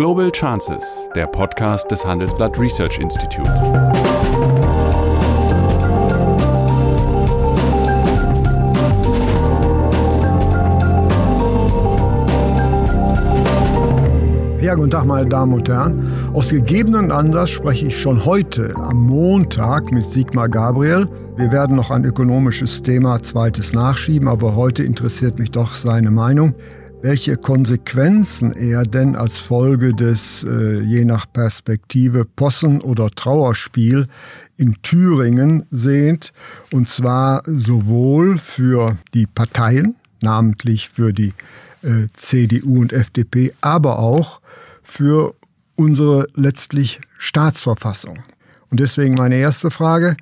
Global Chances, der Podcast des Handelsblatt Research Institute. Ja, guten Tag, meine Damen und Herren. Aus gegebenen Anlass spreche ich schon heute am Montag mit Sigmar Gabriel. Wir werden noch ein ökonomisches Thema zweites nachschieben, aber heute interessiert mich doch seine Meinung welche Konsequenzen er denn als Folge des äh, je nach Perspektive Possen- oder Trauerspiel in Thüringen sehnt, und zwar sowohl für die Parteien, namentlich für die äh, CDU und FDP, aber auch für unsere letztlich Staatsverfassung. Und deswegen meine erste Frage,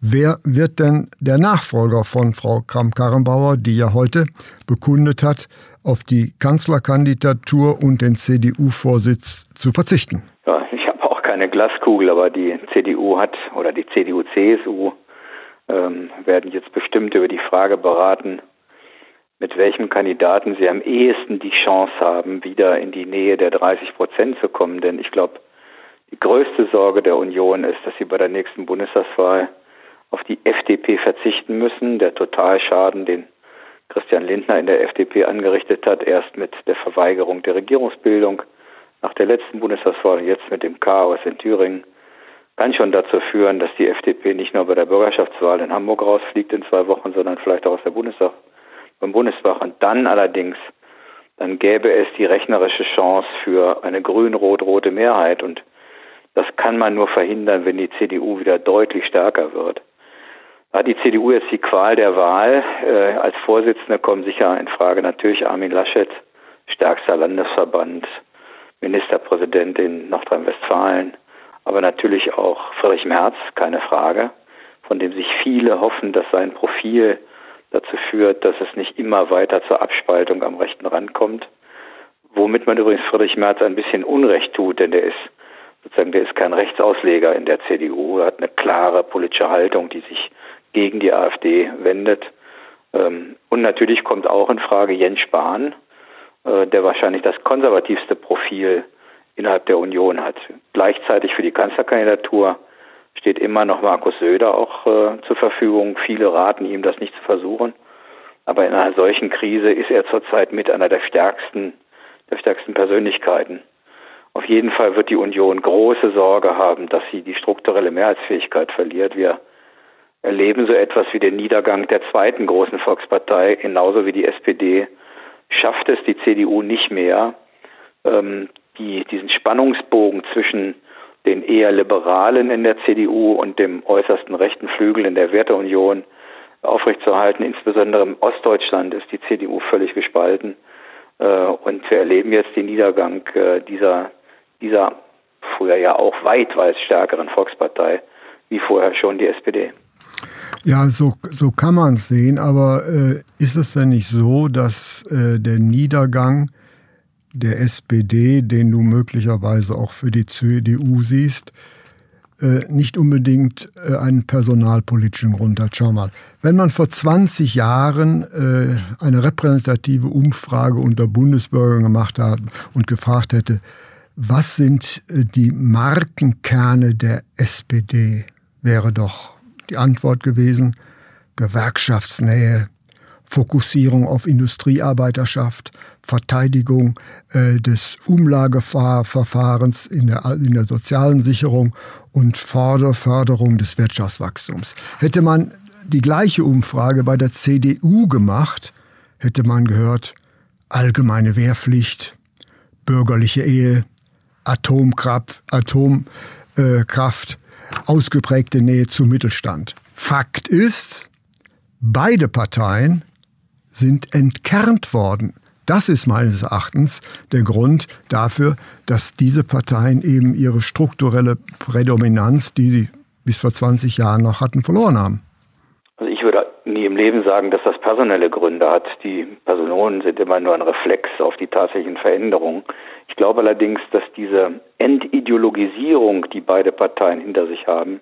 wer wird denn der Nachfolger von Frau Kramp-Karrenbauer, die ja heute bekundet hat, auf die Kanzlerkandidatur und den CDU-Vorsitz zu verzichten? Ja, ich habe auch keine Glaskugel, aber die CDU hat oder die CDU-CSU ähm, werden jetzt bestimmt über die Frage beraten, mit welchem Kandidaten sie am ehesten die Chance haben, wieder in die Nähe der 30 Prozent zu kommen. Denn ich glaube, die größte Sorge der Union ist, dass sie bei der nächsten Bundestagswahl auf die FDP verzichten müssen. Der Totalschaden, den Christian Lindner in der FDP angerichtet hat, erst mit der Verweigerung der Regierungsbildung nach der letzten Bundestagswahl, jetzt mit dem Chaos in Thüringen, kann schon dazu führen, dass die FDP nicht nur bei der Bürgerschaftswahl in Hamburg rausfliegt in zwei Wochen, sondern vielleicht auch aus der Bundestag, beim Bundestag. Und dann allerdings, dann gäbe es die rechnerische Chance für eine grün-rot-rote Mehrheit. Und das kann man nur verhindern, wenn die CDU wieder deutlich stärker wird hat die CDU jetzt die Qual der Wahl. Äh, als Vorsitzender kommen sicher in Frage natürlich Armin Laschet, stärkster Landesverband, Ministerpräsident in Nordrhein-Westfalen, aber natürlich auch Friedrich Merz, keine Frage, von dem sich viele hoffen, dass sein Profil dazu führt, dass es nicht immer weiter zur Abspaltung am rechten Rand kommt. Womit man übrigens Friedrich Merz ein bisschen Unrecht tut, denn der ist sozusagen, der ist kein Rechtsausleger in der CDU, er hat eine klare politische Haltung, die sich gegen die AfD wendet. Ähm, und natürlich kommt auch in Frage Jens Spahn, äh, der wahrscheinlich das konservativste Profil innerhalb der Union hat. Gleichzeitig für die Kanzlerkandidatur steht immer noch Markus Söder auch äh, zur Verfügung. Viele raten ihm, das nicht zu versuchen. Aber in einer solchen Krise ist er zurzeit mit einer der stärksten, der stärksten Persönlichkeiten. Auf jeden Fall wird die Union große Sorge haben, dass sie die strukturelle Mehrheitsfähigkeit verliert. Wir erleben so etwas wie den Niedergang der zweiten großen Volkspartei, genauso wie die SPD, schafft es die CDU nicht mehr, ähm, die, diesen Spannungsbogen zwischen den eher Liberalen in der CDU und dem äußersten rechten Flügel in der Werteunion aufrechtzuerhalten. Insbesondere im Ostdeutschland ist die CDU völlig gespalten. Äh, und wir erleben jetzt den Niedergang äh, dieser, dieser früher ja auch weit, weit stärkeren Volkspartei, wie vorher schon die SPD. Ja, so, so kann man es sehen, aber äh, ist es denn nicht so, dass äh, der Niedergang der SPD, den du möglicherweise auch für die CDU siehst, äh, nicht unbedingt äh, einen personalpolitischen Grund hat. Schau mal, wenn man vor 20 Jahren äh, eine repräsentative Umfrage unter Bundesbürgern gemacht hat und gefragt hätte, was sind äh, die Markenkerne der SPD, wäre doch die Antwort gewesen, Gewerkschaftsnähe, Fokussierung auf Industriearbeiterschaft, Verteidigung äh, des Umlageverfahrens in der, in der sozialen Sicherung und Förderung des Wirtschaftswachstums. Hätte man die gleiche Umfrage bei der CDU gemacht, hätte man gehört, allgemeine Wehrpflicht, bürgerliche Ehe, Atomkraft, Atomkraft ausgeprägte Nähe zum Mittelstand. Fakt ist, beide Parteien sind entkernt worden. Das ist meines Erachtens der Grund dafür, dass diese Parteien eben ihre strukturelle Prädominanz, die sie bis vor 20 Jahren noch hatten, verloren haben. Leben sagen, dass das personelle Gründe hat. Die Personen sind immer nur ein Reflex auf die tatsächlichen Veränderungen. Ich glaube allerdings, dass diese Entideologisierung, die beide Parteien hinter sich haben,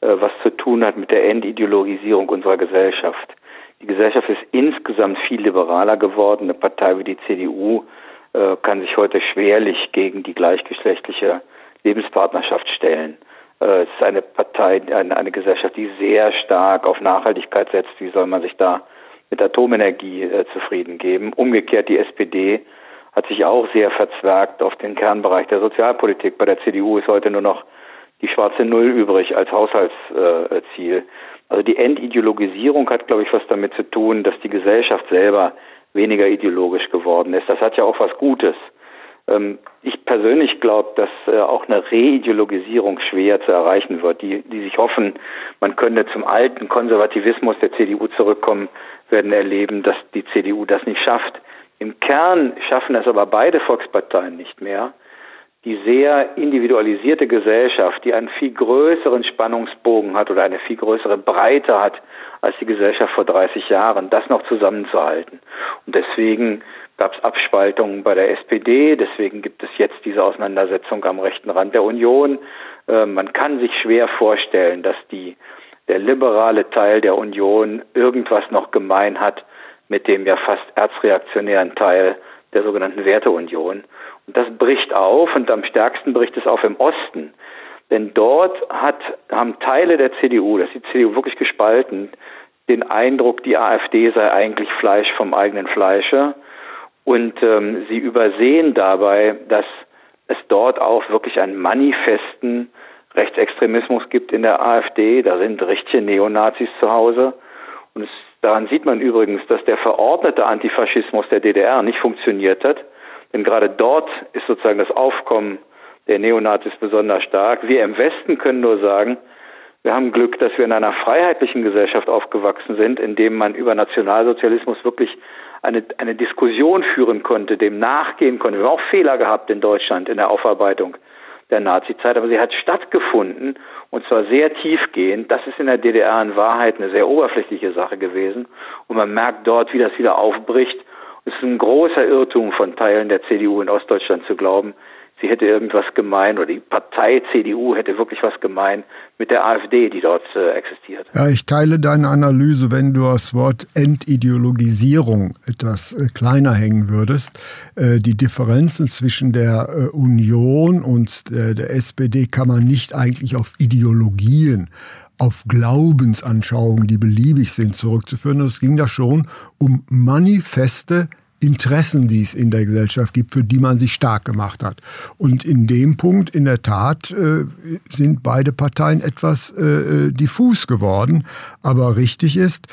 äh, was zu tun hat mit der Entideologisierung unserer Gesellschaft. Die Gesellschaft ist insgesamt viel liberaler geworden. Eine Partei wie die CDU äh, kann sich heute schwerlich gegen die gleichgeschlechtliche Lebenspartnerschaft stellen. Äh, es ist eine Partei, eine, Gesellschaft, die sehr stark auf Nachhaltigkeit setzt. Wie soll man sich da mit Atomenergie äh, zufrieden geben? Umgekehrt die SPD hat sich auch sehr verzwergt auf den Kernbereich der Sozialpolitik. Bei der CDU ist heute nur noch die schwarze Null übrig als Haushaltsziel. Also die Endideologisierung hat, glaube ich, was damit zu tun, dass die Gesellschaft selber weniger ideologisch geworden ist. Das hat ja auch was Gutes. Ähm, ich persönlich glaube, dass äh, auch eine Reideologisierung schwer zu erreichen wird. Die, die sich hoffen, man könnte zum alten Konservativismus der CDU zurückkommen, werden erleben, dass die CDU das nicht schafft. Im Kern schaffen es aber beide Volksparteien nicht mehr. Die sehr individualisierte Gesellschaft, die einen viel größeren Spannungsbogen hat oder eine viel größere Breite hat als die Gesellschaft vor 30 Jahren, das noch zusammenzuhalten. Und deswegen gab es Abspaltungen bei der SPD, deswegen gibt es jetzt diese Auseinandersetzung am rechten Rand der Union. Äh, man kann sich schwer vorstellen, dass die, der liberale Teil der Union irgendwas noch gemein hat mit dem ja fast erzreaktionären Teil der sogenannten Werteunion. Und das bricht auf und am stärksten bricht es auf im Osten. Denn dort hat, haben Teile der CDU, das ist die CDU wirklich gespalten, den Eindruck, die AfD sei eigentlich Fleisch vom eigenen Fleische. Und ähm, sie übersehen dabei, dass es dort auch wirklich einen manifesten Rechtsextremismus gibt in der AfD. Da sind richtige Neonazis zu Hause. Und es, daran sieht man übrigens, dass der verordnete Antifaschismus der DDR nicht funktioniert hat. Denn gerade dort ist sozusagen das Aufkommen der Neonazis besonders stark. Wir im Westen können nur sagen, wir haben Glück, dass wir in einer freiheitlichen Gesellschaft aufgewachsen sind, in dem man über Nationalsozialismus wirklich eine, eine Diskussion führen konnte, dem nachgehen konnte. Wir haben auch Fehler gehabt in Deutschland in der Aufarbeitung der Nazizeit, aber sie hat stattgefunden und zwar sehr tiefgehend. Das ist in der DDR in Wahrheit eine sehr oberflächliche Sache gewesen und man merkt dort, wie das wieder aufbricht. Es ist ein großer Irrtum von Teilen der CDU in Ostdeutschland zu glauben, sie hätte irgendwas gemein oder die Partei CDU hätte wirklich was gemein mit der AfD, die dort äh, existiert. Ja, ich teile deine Analyse, wenn du das Wort Entideologisierung etwas äh, kleiner hängen würdest. Äh, die Differenzen zwischen der äh, Union und der, SPD kann man nicht eigentlich auf Ideologien auf Glaubensanschauungen, die beliebig sind, zurückzuführen. Es ging da schon um manifeste Interessen, die es in der Gesellschaft gibt, für die man sich stark gemacht hat. Und in dem Punkt, in der Tat, äh, sind beide Parteien etwas äh, äh diffus geworden. Aber richtig ist,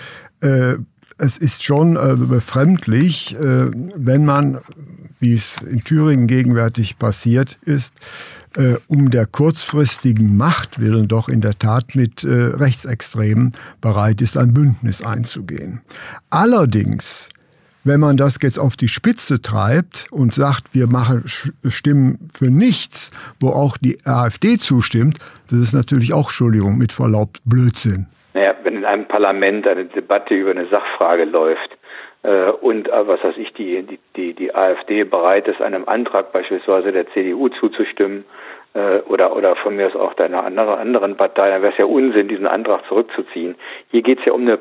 es ist schon befremdlich, wenn man, wie es in Thüringen gegenwärtig passiert ist, um der kurzfristigen Macht willen doch in der Tat mit Rechtsextremen bereit ist, ein Bündnis einzugehen. Allerdings wenn man das jetzt auf die Spitze treibt und sagt, wir machen Stimmen für nichts, wo auch die AfD zustimmt, das ist natürlich auch, Entschuldigung, mit Verlaub, Blödsinn. Naja, wenn in einem Parlament eine Debatte über eine Sachfrage läuft äh, und, äh, was weiß ich, die, die, die, AfD bereit ist, einem Antrag beispielsweise der CDU zuzustimmen, äh, oder, oder von mir aus auch einer anderen, anderen Partei, dann wäre es ja Unsinn, diesen Antrag zurückzuziehen. Hier geht es ja um eine,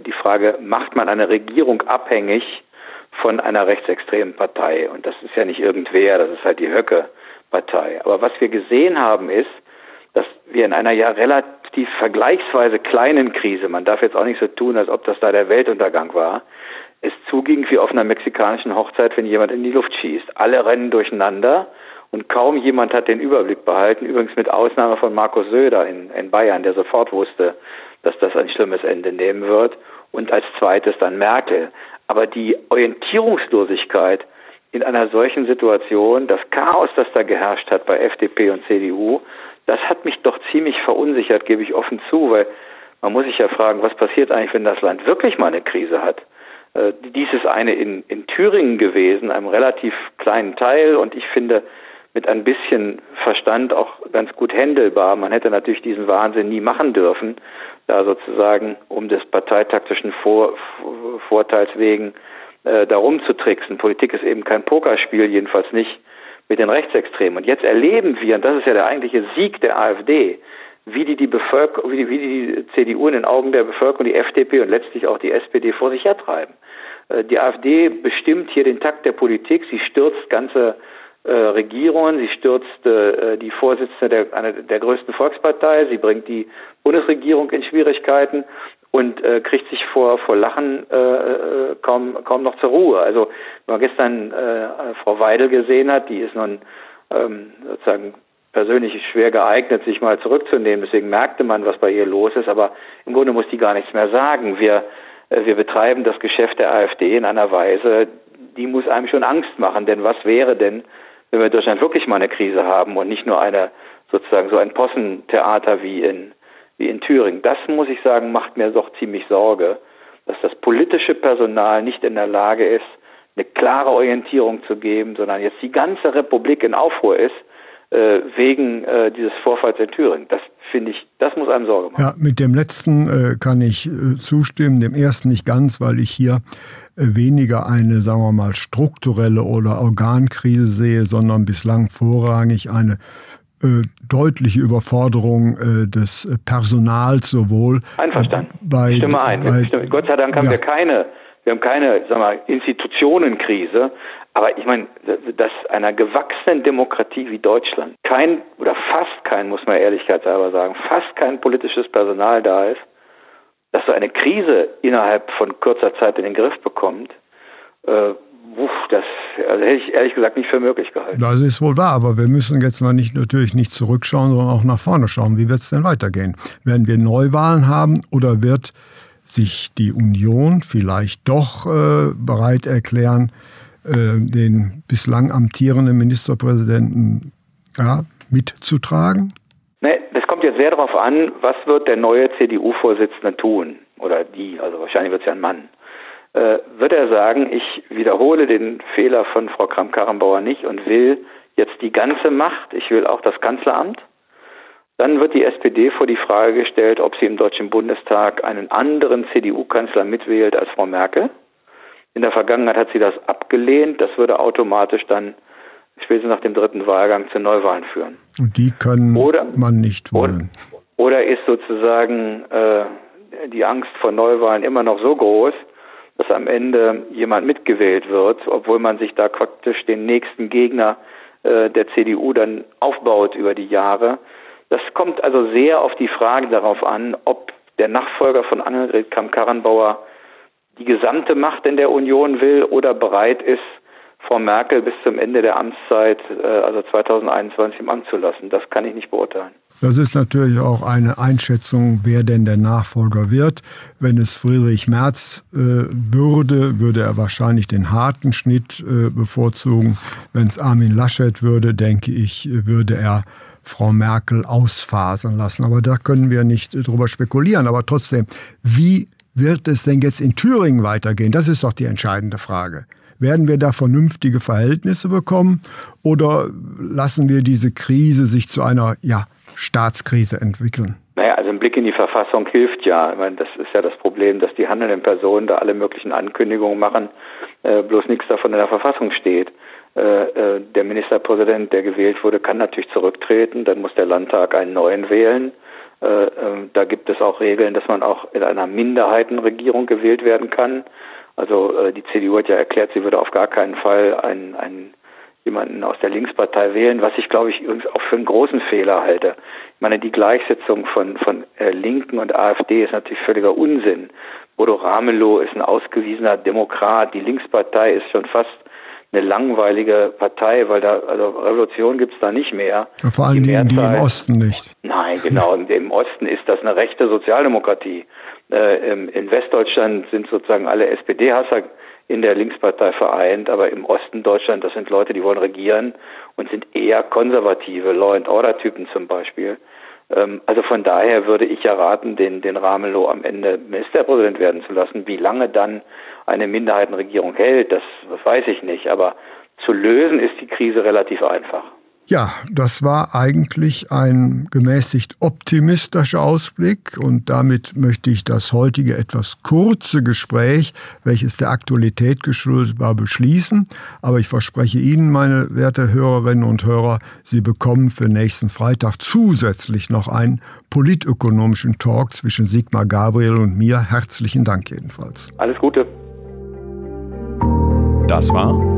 die Frage, macht man eine Regierung abhängig von einer rechtsextremen Partei. Und das ist ja nicht irgendwer, das ist halt die Höcke-Partei. Aber was wir gesehen haben, ist, dass wir in einer ja relativ vergleichsweise kleinen Krise, man darf jetzt auch nicht so tun, als ob das da der Weltuntergang war, es zuging wie auf einer mexikanischen Hochzeit, wenn jemand in die Luft schießt. Alle rennen durcheinander und kaum jemand hat den Überblick behalten, übrigens mit Ausnahme von Markus Söder in, in Bayern, der sofort wusste, dass das ein schlimmes Ende nehmen wird. Und als zweites dann Merkel. Aber die Orientierungslosigkeit in einer solchen Situation, das Chaos, das da geherrscht hat bei FDP und CDU, das hat mich doch ziemlich verunsichert, gebe ich offen zu, weil man muss sich ja fragen, was passiert eigentlich, wenn das Land wirklich mal eine Krise hat? Äh, dies ist eine in, in Thüringen gewesen, einem relativ kleinen Teil und ich finde mit ein bisschen Verstand auch ganz gut händelbar. Man hätte natürlich diesen Wahnsinn nie machen dürfen, da sozusagen um des parteitaktischen Vor Vorteils wegen äh, darum zu tricksen. Politik ist eben kein Pokerspiel, jedenfalls nicht mit den Rechtsextremen. Und jetzt erleben wir, und das ist ja der eigentliche Sieg der AfD, wie die die Bevölkerung, wie die, wie die CDU in den Augen der Bevölkerung, die FDP und letztlich auch die SPD vor sich hertreiben. Äh, die AfD bestimmt hier den Takt der Politik. Sie stürzt ganze äh, Regierungen. Sie stürzt äh, die Vorsitzende der, einer der größten Volkspartei. Sie bringt die Bundesregierung in Schwierigkeiten und äh, kriegt sich vor, vor Lachen äh, äh, kaum, kaum noch zur Ruhe. Also, wenn man gestern äh, Frau Weidel gesehen hat, die ist nun ähm, sozusagen persönlich schwer geeignet, sich mal zurückzunehmen. Deswegen merkte man, was bei ihr los ist. Aber im Grunde muss die gar nichts mehr sagen. Wir, äh, wir betreiben das Geschäft der AfD in einer Weise, die muss einem schon Angst machen. Denn was wäre denn, wenn wir in Deutschland wirklich mal eine Krise haben und nicht nur eine sozusagen so ein Possentheater wie in wie in Thüringen. Das muss ich sagen, macht mir doch ziemlich Sorge, dass das politische Personal nicht in der Lage ist, eine klare Orientierung zu geben, sondern jetzt die ganze Republik in Aufruhr ist äh, wegen äh, dieses Vorfalls in Thüringen. Das finde ich, das muss einem Sorge machen. Ja, mit dem letzten äh, kann ich äh, zustimmen, dem ersten nicht ganz, weil ich hier äh, weniger eine, sagen wir mal, strukturelle oder Organkrise sehe, sondern bislang vorrangig eine äh, deutliche Überforderung äh, des Personals sowohl. Einverstanden. Bei, Stimme ein. Bei, Gott sei Dank haben ja. wir keine, wir haben keine, sagen wir, Institutionenkrise. Aber ich meine, dass einer gewachsenen Demokratie wie Deutschland kein oder fast kein, muss man ehrlichkeitshalber sagen, fast kein politisches Personal da ist, dass so eine Krise innerhalb von kurzer Zeit in den Griff bekommt, äh, Uff, das also hätte ich ehrlich gesagt nicht für möglich gehalten. Das ist wohl wahr, aber wir müssen jetzt mal nicht natürlich nicht zurückschauen, sondern auch nach vorne schauen. Wie wird es denn weitergehen? Werden wir Neuwahlen haben oder wird sich die Union vielleicht doch äh, bereit erklären, den bislang amtierenden Ministerpräsidenten ja, mitzutragen? Nee, das kommt jetzt sehr darauf an, was wird der neue CDU-Vorsitzende tun? Oder die, also wahrscheinlich wird es ja ein Mann äh, wird er sagen, ich wiederhole den Fehler von Frau Kramp-Karrenbauer nicht und will jetzt die ganze Macht, ich will auch das Kanzleramt. Dann wird die SPD vor die Frage gestellt, ob sie im Deutschen Bundestag einen anderen CDU-Kanzler mitwählt als Frau Merkel. In der Vergangenheit hat sie das abgelehnt. Das würde automatisch dann spätestens nach dem dritten Wahlgang zu Neuwahlen führen. Und die können oder, man nicht wollen. Oder, oder ist sozusagen äh, die Angst vor Neuwahlen immer noch so groß, dass am Ende jemand mitgewählt wird, obwohl man sich da praktisch den nächsten Gegner äh, der CDU dann aufbaut über die Jahre. Das kommt also sehr auf die Frage darauf an, ob der Nachfolger von Annegret Kamm-Karrenbauer die gesamte Macht in der Union will oder bereit ist, Frau Merkel bis zum Ende der Amtszeit, äh, also 2021, im Amt zu lassen. Das kann ich nicht beurteilen. Das ist natürlich auch eine Einschätzung, wer denn der Nachfolger wird. Wenn es Friedrich Merz äh, würde, würde er wahrscheinlich den harten Schnitt äh, bevorzugen. Wenn es Armin Laschet würde, denke ich, würde er Frau Merkel ausfasern lassen. Aber da können wir nicht drüber spekulieren. Aber trotzdem, wie wird es denn jetzt in Thüringen weitergehen? Das ist doch die entscheidende Frage. Werden wir da vernünftige Verhältnisse bekommen oder lassen wir diese Krise sich zu einer ja, Staatskrise entwickeln? Naja, also ein Blick in die Verfassung hilft ja. Ich meine, das ist ja das Problem, dass die handelnden Personen da alle möglichen Ankündigungen machen, äh, bloß nichts davon in der Verfassung steht. Äh, äh, der Ministerpräsident, der gewählt wurde, kann natürlich zurücktreten, dann muss der Landtag einen neuen wählen. Äh, äh, da gibt es auch Regeln, dass man auch in einer Minderheitenregierung gewählt werden kann. Also äh, die CDU hat ja erklärt, sie würde auf gar keinen Fall einen, einen jemanden aus der Linkspartei wählen, was ich glaube ich übrigens auch für einen großen Fehler halte. Ich meine, die Gleichsetzung von, von äh, Linken und AfD ist natürlich völliger Unsinn. Bodo Ramelow ist ein ausgewiesener Demokrat, die Linkspartei ist schon fast eine langweilige Partei, weil da also Revolution gibt's da nicht mehr. Ja, vor allem die, die im Osten nicht. Nein, genau. Im Osten ist das eine rechte Sozialdemokratie. Äh, in Westdeutschland sind sozusagen alle SPD-Hasser in der Linkspartei vereint, aber im Osten Deutschland, das sind Leute, die wollen regieren und sind eher konservative Law and Order Typen zum Beispiel. Ähm, also von daher würde ich ja raten, den, den Ramelow am Ende Ministerpräsident werden zu lassen. Wie lange dann eine Minderheitenregierung hält, das, das weiß ich nicht. Aber zu lösen ist die Krise relativ einfach. Ja, das war eigentlich ein gemäßigt optimistischer Ausblick und damit möchte ich das heutige etwas kurze Gespräch, welches der Aktualität geschuldet war, beschließen. Aber ich verspreche Ihnen, meine werte Hörerinnen und Hörer, Sie bekommen für nächsten Freitag zusätzlich noch einen politökonomischen Talk zwischen Sigmar Gabriel und mir. Herzlichen Dank jedenfalls. Alles Gute. Das war